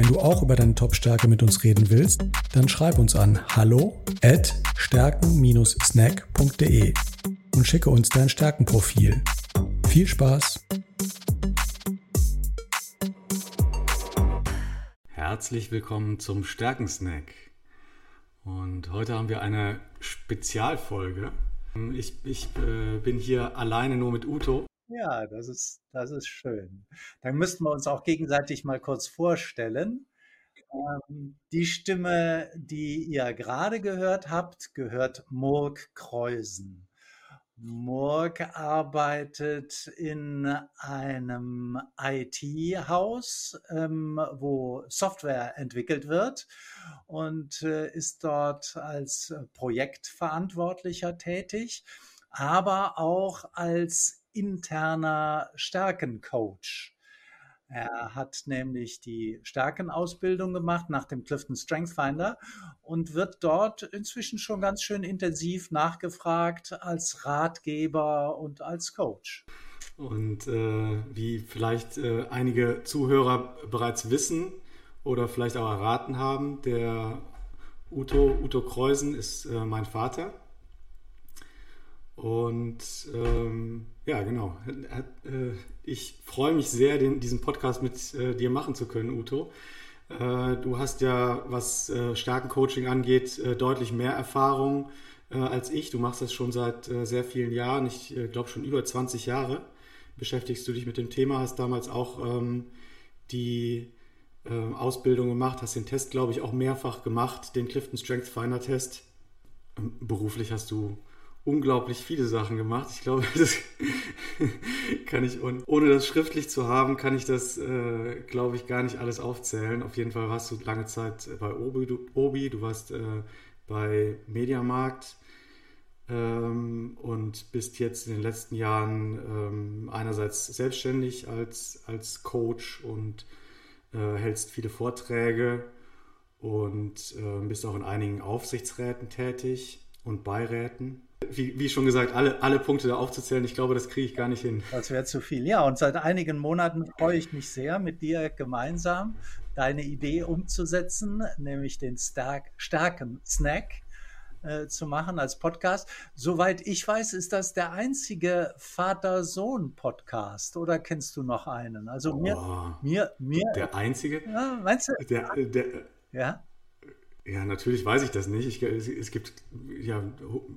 Wenn du auch über deine Top-Stärke mit uns reden willst, dann schreib uns an hallo at stärken-snack.de und schicke uns dein Stärkenprofil. Viel Spaß! Herzlich willkommen zum Stärkensnack. Und heute haben wir eine Spezialfolge. Ich, ich äh, bin hier alleine nur mit Uto. Ja, das ist, das ist schön. Dann müssten wir uns auch gegenseitig mal kurz vorstellen. Ähm, die Stimme, die ihr gerade gehört habt, gehört Murk Kreusen. Murk arbeitet in einem IT-Haus, ähm, wo Software entwickelt wird und äh, ist dort als Projektverantwortlicher tätig, aber auch als interner Stärkencoach. Er hat nämlich die Stärkenausbildung gemacht nach dem Clifton Strength Finder und wird dort inzwischen schon ganz schön intensiv nachgefragt als Ratgeber und als Coach. Und äh, wie vielleicht äh, einige Zuhörer bereits wissen oder vielleicht auch erraten haben, der Uto, Uto Kreusen ist äh, mein Vater. Und ähm, ja, genau. Äh, ich freue mich sehr, den, diesen Podcast mit äh, dir machen zu können, Uto. Äh, du hast ja, was äh, Stärkencoaching angeht, äh, deutlich mehr Erfahrung äh, als ich. Du machst das schon seit sehr vielen Jahren. Ich glaube schon über 20 Jahre beschäftigst du dich mit dem Thema. Hast damals auch ähm, die Ausbildung gemacht, hast den Test, glaube ich, auch mehrfach gemacht, den Clifton Strength Finder Test. Ähm, beruflich hast du unglaublich viele Sachen gemacht. Ich glaube, das kann ich, ohne das schriftlich zu haben, kann ich das, äh, glaube ich, gar nicht alles aufzählen. Auf jeden Fall warst du lange Zeit bei Obi, du, Obi, du warst äh, bei Mediamarkt ähm, und bist jetzt in den letzten Jahren ähm, einerseits selbstständig als, als Coach und äh, hältst viele Vorträge und äh, bist auch in einigen Aufsichtsräten tätig und Beiräten wie, wie, schon gesagt, alle, alle Punkte da aufzuzählen, ich glaube, das kriege ich gar nicht hin. Das wäre zu viel. Ja, und seit einigen Monaten freue ich mich sehr, mit dir gemeinsam deine Idee umzusetzen, nämlich den Stark, starken Snack äh, zu machen als Podcast. Soweit ich weiß, ist das der einzige Vater-Sohn-Podcast. Oder kennst du noch einen? Also mir, oh, mir, mir. Der einzige? Ja, meinst du? Der, der, ja. Ja, natürlich weiß ich das nicht. Ich, es gibt ja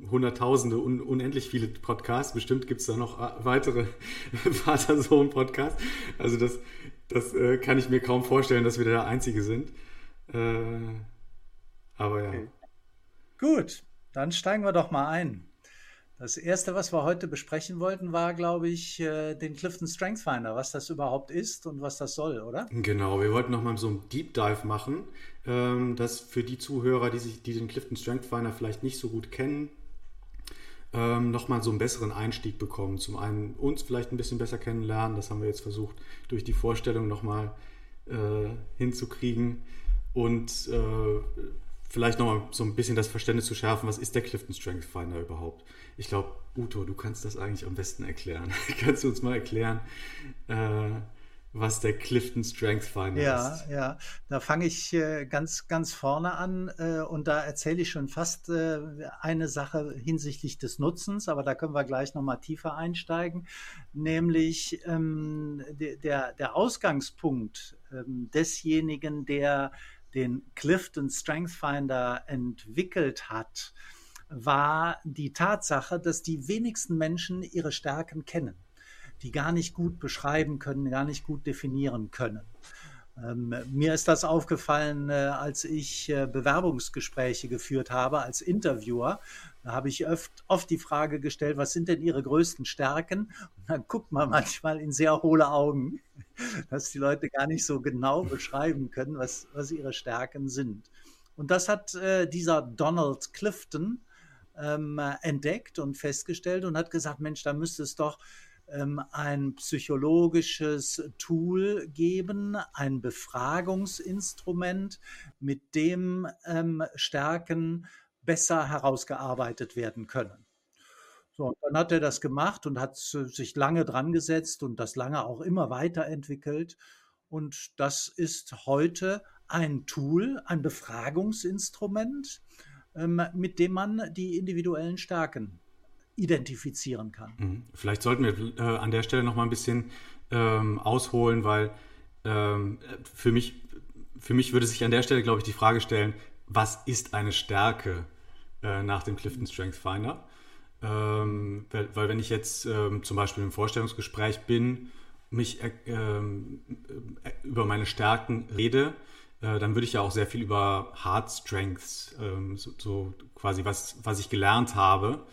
hunderttausende, un, unendlich viele Podcasts. Bestimmt gibt es da noch äh, weitere Vater-Sohn-Podcasts. Also das, das äh, kann ich mir kaum vorstellen, dass wir der Einzige sind. Äh, aber ja. Okay. Gut, dann steigen wir doch mal ein. Das erste, was wir heute besprechen wollten, war, glaube ich, äh, den Clifton Strength Finder, was das überhaupt ist und was das soll, oder? Genau, wir wollten nochmal so einen Deep Dive machen, ähm, dass für die Zuhörer, die, sich, die den Clifton Strength Finder vielleicht nicht so gut kennen, ähm, nochmal so einen besseren Einstieg bekommen. Zum einen uns vielleicht ein bisschen besser kennenlernen, das haben wir jetzt versucht, durch die Vorstellung nochmal äh, hinzukriegen und äh, vielleicht nochmal so ein bisschen das Verständnis zu schärfen, was ist der Clifton Strength Finder überhaupt? Ich glaube, Uto, du kannst das eigentlich am besten erklären. kannst du uns mal erklären, äh, was der Clifton Strength Finder ja, ist? Ja, ja. Da fange ich äh, ganz, ganz vorne an äh, und da erzähle ich schon fast äh, eine Sache hinsichtlich des Nutzens, aber da können wir gleich nochmal tiefer einsteigen, nämlich ähm, der, der Ausgangspunkt ähm, desjenigen, der den Clifton Strength Finder entwickelt hat, war die Tatsache, dass die wenigsten Menschen ihre Stärken kennen, die gar nicht gut beschreiben können, gar nicht gut definieren können. Ähm, mir ist das aufgefallen, äh, als ich äh, Bewerbungsgespräche geführt habe als Interviewer. Da habe ich oft, oft die Frage gestellt, was sind denn Ihre größten Stärken? Und dann guckt man manchmal in sehr hohle Augen, dass die Leute gar nicht so genau beschreiben können, was, was ihre Stärken sind. Und das hat äh, dieser Donald Clifton ähm, entdeckt und festgestellt und hat gesagt, Mensch, da müsste es doch ähm, ein psychologisches Tool geben, ein Befragungsinstrument, mit dem ähm, Stärken besser herausgearbeitet werden können. So, dann hat er das gemacht und hat sich lange dran gesetzt und das lange auch immer weiterentwickelt. Und das ist heute ein Tool, ein Befragungsinstrument, ähm, mit dem man die individuellen Stärken identifizieren kann. Mhm. Vielleicht sollten wir äh, an der Stelle noch mal ein bisschen ähm, ausholen, weil ähm, für, mich, für mich würde sich an der Stelle, glaube ich, die Frage stellen, was ist eine Stärke äh, nach dem Clifton Strength Finder? Ähm, weil, weil, wenn ich jetzt ähm, zum Beispiel im Vorstellungsgespräch bin, mich äh, ähm, äh, über meine Stärken rede, äh, dann würde ich ja auch sehr viel über Hard Strengths, ähm, so, so, quasi was, was ich gelernt habe,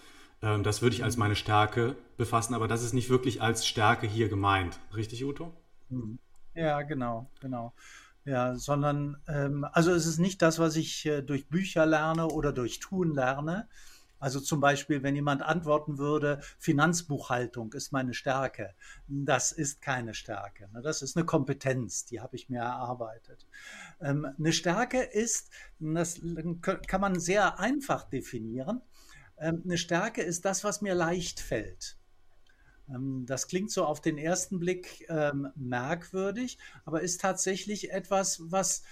ähm, das würde ich als meine Stärke befassen, aber das ist nicht wirklich als Stärke hier gemeint. Richtig, Uto? Ja, genau, genau. Ja, sondern, ähm, also es ist nicht das, was ich äh, durch Bücher lerne oder durch Tun lerne, also zum Beispiel, wenn jemand antworten würde, Finanzbuchhaltung ist meine Stärke. Das ist keine Stärke. Ne? Das ist eine Kompetenz, die habe ich mir erarbeitet. Ähm, eine Stärke ist, das kann man sehr einfach definieren. Ähm, eine Stärke ist das, was mir leicht fällt. Ähm, das klingt so auf den ersten Blick merkwürdig, aber ist tatsächlich etwas, was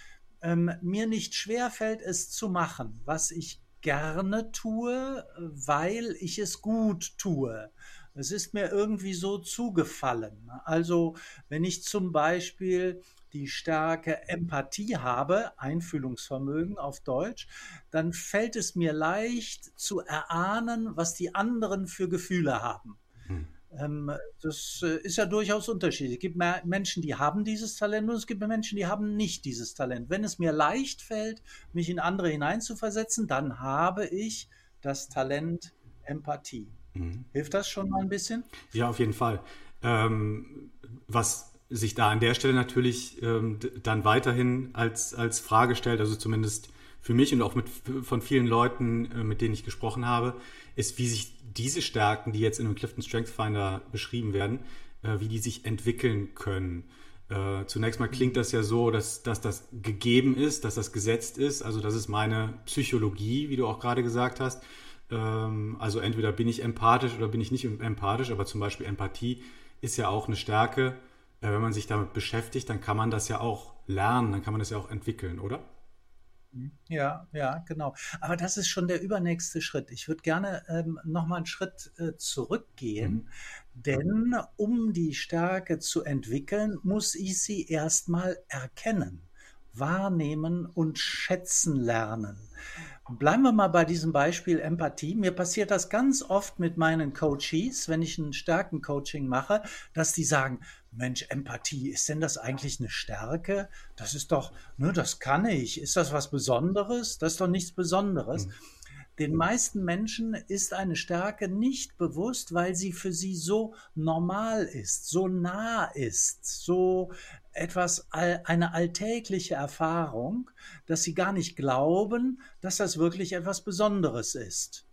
mir nicht schwer fällt, es zu machen, was ich gerne tue, weil ich es gut tue. Es ist mir irgendwie so zugefallen. Also wenn ich zum Beispiel die starke Empathie habe, Einfühlungsvermögen auf Deutsch, dann fällt es mir leicht zu erahnen, was die anderen für Gefühle haben. Hm. Ähm, das äh, ist ja durchaus unterschiedlich. Es gibt Menschen, die haben dieses Talent und es gibt Menschen, die haben nicht dieses Talent. Wenn es mir leicht fällt, mich in andere hineinzuversetzen, dann habe ich das Talent Empathie. Mhm. Hilft das schon mal ein bisschen? Ja, auf jeden Fall. Ähm, was sich da an der Stelle natürlich ähm, dann weiterhin als, als Frage stellt, also zumindest für mich und auch mit, von vielen Leuten, äh, mit denen ich gesprochen habe, ist, wie sich diese Stärken, die jetzt in dem Clifton Strength Finder beschrieben werden, äh, wie die sich entwickeln können. Äh, zunächst mal klingt das ja so, dass, dass das gegeben ist, dass das gesetzt ist. Also das ist meine Psychologie, wie du auch gerade gesagt hast. Ähm, also entweder bin ich empathisch oder bin ich nicht empathisch, aber zum Beispiel Empathie ist ja auch eine Stärke. Wenn man sich damit beschäftigt, dann kann man das ja auch lernen, dann kann man das ja auch entwickeln, oder? Ja, ja, genau. Aber das ist schon der übernächste Schritt. Ich würde gerne ähm, noch mal einen Schritt äh, zurückgehen, mhm. denn um die Stärke zu entwickeln, muss ich sie erstmal erkennen, wahrnehmen und schätzen lernen. Bleiben wir mal bei diesem Beispiel Empathie. Mir passiert das ganz oft mit meinen Coaches, wenn ich ein Stärkencoaching mache, dass die sagen, Mensch, Empathie, ist denn das eigentlich eine Stärke? Das ist doch, ne, das kann ich. Ist das was Besonderes? Das ist doch nichts Besonderes. Mhm. Den meisten Menschen ist eine Stärke nicht bewusst, weil sie für sie so normal ist, so nah ist, so etwas, eine alltägliche Erfahrung, dass sie gar nicht glauben, dass das wirklich etwas Besonderes ist.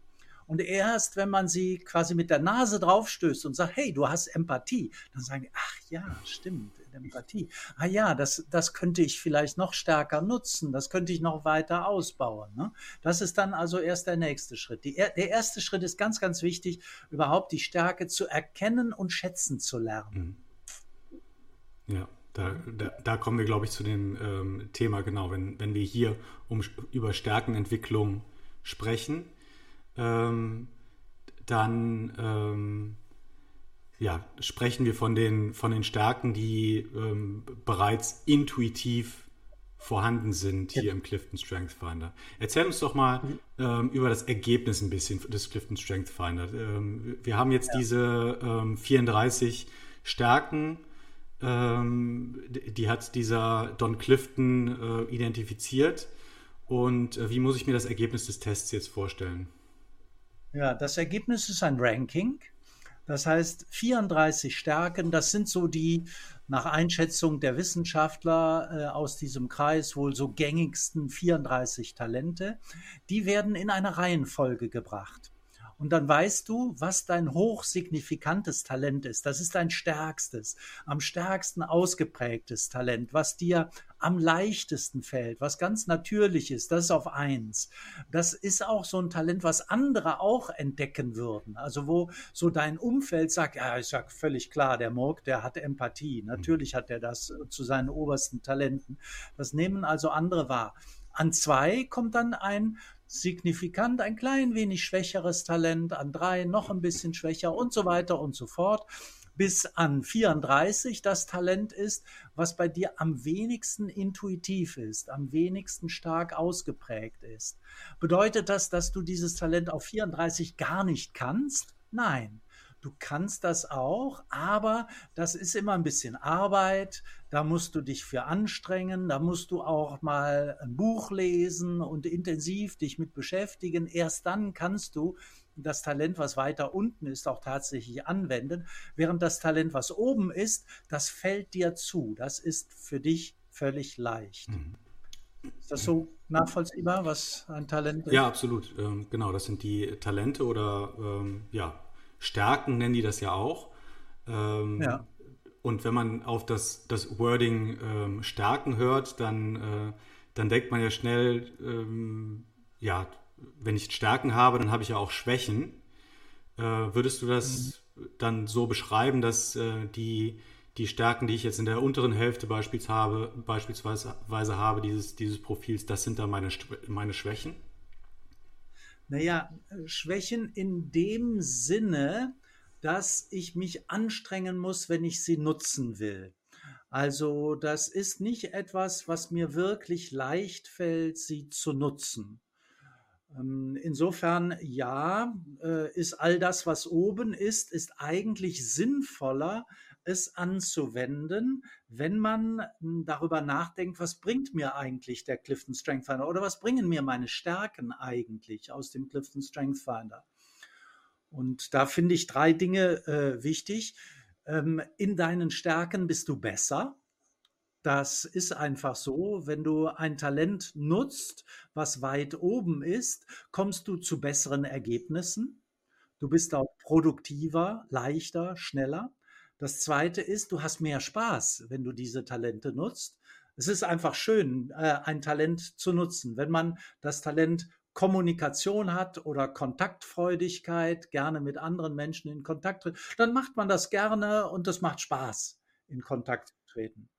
Und erst, wenn man sie quasi mit der Nase draufstößt und sagt, hey, du hast Empathie, dann sagen die, ach ja, stimmt, Empathie. Ah ja, das, das könnte ich vielleicht noch stärker nutzen, das könnte ich noch weiter ausbauen. Ne? Das ist dann also erst der nächste Schritt. Die, der erste Schritt ist ganz, ganz wichtig, überhaupt die Stärke zu erkennen und schätzen zu lernen. Mhm. Ja. Da, da, da, kommen wir, glaube ich, zu dem ähm, Thema, genau, wenn, wenn wir hier um, über Stärkenentwicklung sprechen, ähm, dann ähm, ja, sprechen wir von den, von den Stärken, die ähm, bereits intuitiv vorhanden sind hier ja. im Clifton Strength Finder. Erzähl uns doch mal mhm. ähm, über das Ergebnis ein bisschen des Clifton Strength Finder. Ähm, wir haben jetzt ja. diese 34 Stärken ähm, die hat dieser Don Clifton äh, identifiziert. Und äh, wie muss ich mir das Ergebnis des Tests jetzt vorstellen? Ja, das Ergebnis ist ein Ranking. Das heißt, 34 Stärken, das sind so die nach Einschätzung der Wissenschaftler äh, aus diesem Kreis wohl so gängigsten 34 Talente. Die werden in eine Reihenfolge gebracht. Und dann weißt du, was dein hochsignifikantes Talent ist. Das ist dein stärkstes, am stärksten ausgeprägtes Talent, was dir am leichtesten fällt, was ganz natürlich ist. Das ist auf eins. Das ist auch so ein Talent, was andere auch entdecken würden. Also wo so dein Umfeld sagt, ja, ist ja völlig klar, der Morg, der hat Empathie. Natürlich hat er das zu seinen obersten Talenten. Das nehmen also andere wahr. An zwei kommt dann ein signifikant ein klein wenig schwächeres Talent, an drei noch ein bisschen schwächer und so weiter und so fort, bis an 34 das Talent ist, was bei dir am wenigsten intuitiv ist, am wenigsten stark ausgeprägt ist. Bedeutet das, dass du dieses Talent auf 34 gar nicht kannst? Nein. Du kannst das auch, aber das ist immer ein bisschen Arbeit. Da musst du dich für anstrengen. Da musst du auch mal ein Buch lesen und intensiv dich mit beschäftigen. Erst dann kannst du das Talent, was weiter unten ist, auch tatsächlich anwenden. Während das Talent, was oben ist, das fällt dir zu. Das ist für dich völlig leicht. Mhm. Ist das so nachvollziehbar, was ein Talent ist? Ja, absolut. Ähm, genau, das sind die Talente oder ähm, ja, Stärken nennen die das ja auch. Ähm, ja. Und wenn man auf das, das Wording ähm, Stärken hört, dann, äh, dann denkt man ja schnell, ähm, ja, wenn ich Stärken habe, dann habe ich ja auch Schwächen. Äh, würdest du das mhm. dann so beschreiben, dass äh, die, die Stärken, die ich jetzt in der unteren Hälfte beispielsweise habe, beispielsweise habe dieses, dieses Profils, das sind dann meine, meine Schwächen? Naja, Schwächen in dem Sinne, dass ich mich anstrengen muss, wenn ich sie nutzen will. Also das ist nicht etwas, was mir wirklich leicht fällt, sie zu nutzen. Ähm, insofern ja, äh, ist all das, was oben ist, ist eigentlich sinnvoller, es anzuwenden, wenn man hm, darüber nachdenkt, was bringt mir eigentlich der Clifton Strength Finder oder was bringen mir meine Stärken eigentlich aus dem Clifton Strength Finder. Und da finde ich drei Dinge äh, wichtig. Ähm, in deinen Stärken bist du besser. Das ist einfach so. Wenn du ein Talent nutzt, was weit oben ist, kommst du zu besseren Ergebnissen. Du bist auch produktiver, leichter, schneller. Das zweite ist, du hast mehr Spaß, wenn du diese Talente nutzt. Es ist einfach schön, äh, ein Talent zu nutzen. Wenn man das Talent Kommunikation hat oder Kontaktfreudigkeit, gerne mit anderen Menschen in Kontakt tritt, dann macht man das gerne und es macht Spaß, in Kontakt zu treten.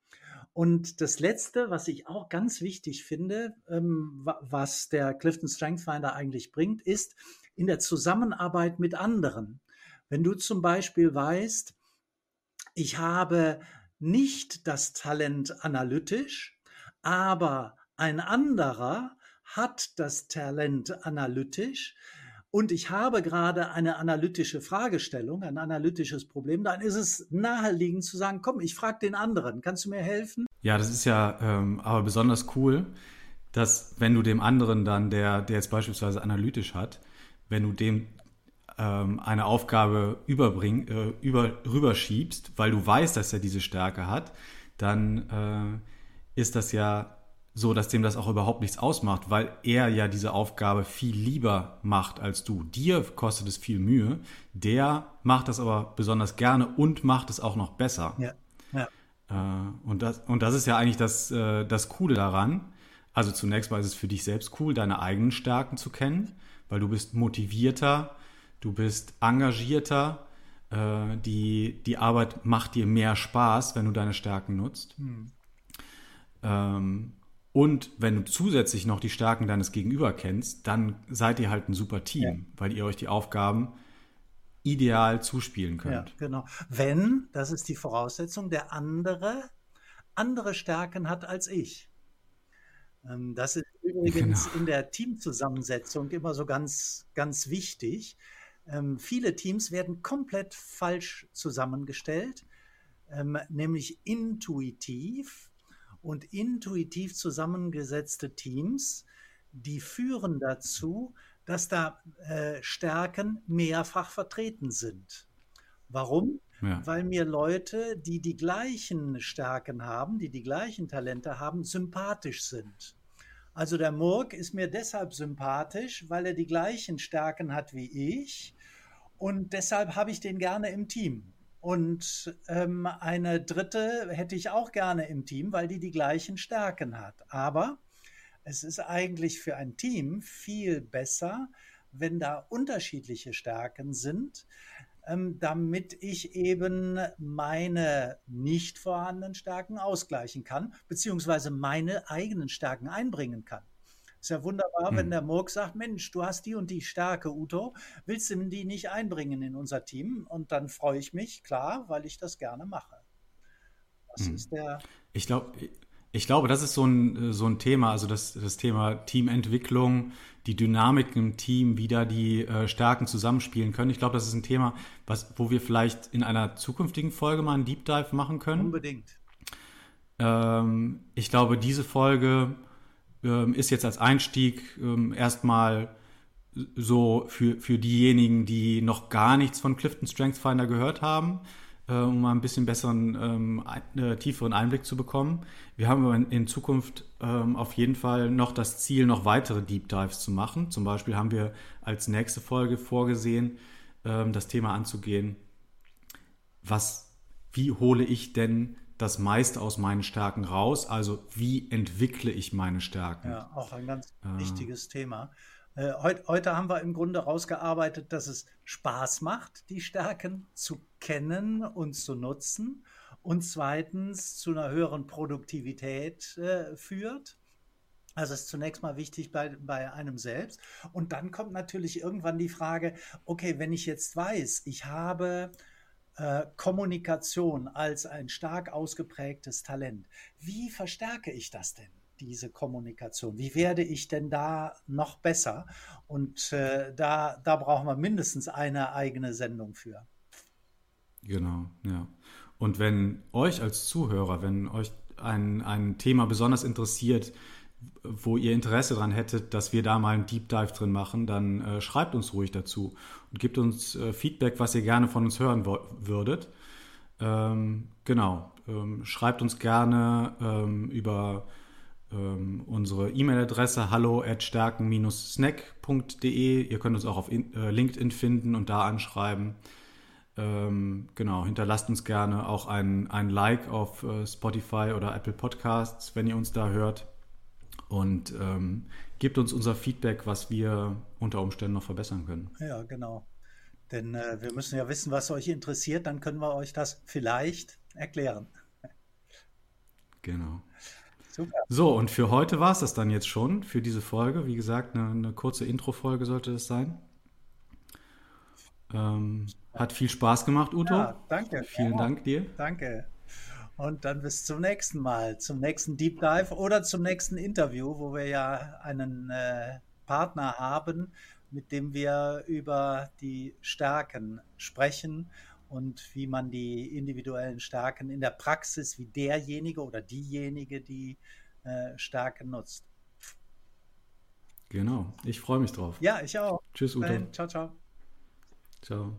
Und das Letzte, was ich auch ganz wichtig finde, ähm, was der Clifton Strength Finder eigentlich bringt, ist in der Zusammenarbeit mit anderen. Wenn du zum Beispiel weißt, ich habe nicht das Talent analytisch, aber ein anderer hat das Talent analytisch. Und ich habe gerade eine analytische Fragestellung, ein analytisches Problem, dann ist es naheliegend zu sagen, komm, ich frage den anderen, kannst du mir helfen? Ja, das ist ja ähm, aber besonders cool, dass wenn du dem anderen dann, der, der jetzt beispielsweise analytisch hat, wenn du dem ähm, eine Aufgabe überbring, äh, über, rüberschiebst, weil du weißt, dass er diese Stärke hat, dann äh, ist das ja so, dass dem das auch überhaupt nichts ausmacht, weil er ja diese Aufgabe viel lieber macht als du. Dir kostet es viel Mühe, der macht das aber besonders gerne und macht es auch noch besser. Ja. ja. Äh, und, das, und das ist ja eigentlich das, äh, das Coole daran. Also zunächst mal ist es für dich selbst cool, deine eigenen Stärken zu kennen, weil du bist motivierter, du bist engagierter, äh, die, die Arbeit macht dir mehr Spaß, wenn du deine Stärken nutzt. Hm. Ähm, und wenn du zusätzlich noch die Stärken deines Gegenüber kennst, dann seid ihr halt ein super Team, ja. weil ihr euch die Aufgaben ideal zuspielen könnt. Ja, genau. Wenn, das ist die Voraussetzung, der andere andere Stärken hat als ich. Ähm, das ist übrigens genau. in der Teamzusammensetzung immer so ganz, ganz wichtig. Ähm, viele Teams werden komplett falsch zusammengestellt, ähm, nämlich intuitiv. Und intuitiv zusammengesetzte Teams, die führen dazu, dass da äh, Stärken mehrfach vertreten sind. Warum? Ja. Weil mir Leute, die die gleichen Stärken haben, die die gleichen Talente haben, sympathisch sind. Also der Murk ist mir deshalb sympathisch, weil er die gleichen Stärken hat wie ich und deshalb habe ich den gerne im Team. Und ähm, eine dritte hätte ich auch gerne im Team, weil die die gleichen Stärken hat. Aber es ist eigentlich für ein Team viel besser, wenn da unterschiedliche Stärken sind, ähm, damit ich eben meine nicht vorhandenen Stärken ausgleichen kann, beziehungsweise meine eigenen Stärken einbringen kann. Ist ja wunderbar, hm. wenn der Murk sagt, Mensch, du hast die und die Stärke, Uto, willst du die nicht einbringen in unser Team? Und dann freue ich mich, klar, weil ich das gerne mache. Das hm. ist der. Ich glaube, ich glaube, das ist so ein, so ein Thema, also das, das Thema Teamentwicklung, die Dynamik im Team, wie da die äh, Stärken zusammenspielen können. Ich glaube, das ist ein Thema, was, wo wir vielleicht in einer zukünftigen Folge mal einen Deep Dive machen können. Unbedingt. Ähm, ich glaube, diese Folge ähm, ist jetzt als Einstieg ähm, erstmal so für, für diejenigen, die noch gar nichts von Clifton Strength Finder gehört haben, um mal ein bisschen besseren, ähm, äh, tieferen Einblick zu bekommen. Wir haben in, in Zukunft ähm, auf jeden Fall noch das Ziel, noch weitere Deep Dives zu machen. Zum Beispiel haben wir als nächste Folge vorgesehen, ähm, das Thema anzugehen, was, wie hole ich denn das meiste aus meinen Stärken raus. Also wie entwickle ich meine Stärken? Ja, auch ein ganz äh, wichtiges Thema. Äh, heute, haben wir im Grunde rausgearbeitet, dass es Spaß macht, die Stärken zu kennen und zu nutzen und zweitens zu einer höheren Produktivität äh, führt. Also ist zunächst mal wichtig bei, bei einem selbst. Und dann kommt natürlich irgendwann die Frage, okay, wenn ich jetzt weiß, ich habe äh, Kommunikation als ein stark ausgeprägtes Talent. Wie verstärke ich das denn? Diese Kommunikation? Wie werde ich denn da noch besser? Und äh, da, da brauchen wir mindestens eine eigene Sendung für. Genau, ja. Und wenn euch als Zuhörer, wenn euch ein, ein Thema besonders interessiert, wo ihr Interesse daran hättet, dass wir da mal einen Deep Dive drin machen, dann äh, schreibt uns ruhig dazu und gebt uns äh, Feedback, was ihr gerne von uns hören würdet. Ähm, genau, ähm, schreibt uns gerne ähm, über ähm, unsere E-Mail-Adresse hallo at stärken-snack.de. Ihr könnt uns auch auf in, äh, LinkedIn finden und da anschreiben. Ähm, genau, hinterlasst uns gerne auch ein, ein Like auf äh, Spotify oder Apple Podcasts, wenn ihr uns da hört und ähm, gebt uns unser Feedback, was wir unter Umständen noch verbessern können. Ja, genau. Denn äh, wir müssen ja wissen, was euch interessiert, dann können wir euch das vielleicht erklären. Genau. Super. So, und für heute war es das dann jetzt schon, für diese Folge. Wie gesagt, eine, eine kurze Intro-Folge sollte das sein. Ähm, hat viel Spaß gemacht, Uto. Ja, danke. Vielen ja, Dank dir. Danke. Und dann bis zum nächsten Mal, zum nächsten Deep Dive oder zum nächsten Interview, wo wir ja einen äh, Partner haben, mit dem wir über die Stärken sprechen und wie man die individuellen Stärken in der Praxis, wie derjenige oder diejenige die äh, Stärken nutzt. Genau, ich freue mich drauf. Ja, ich auch. Tschüss, Udo. Ciao, ciao. Ciao.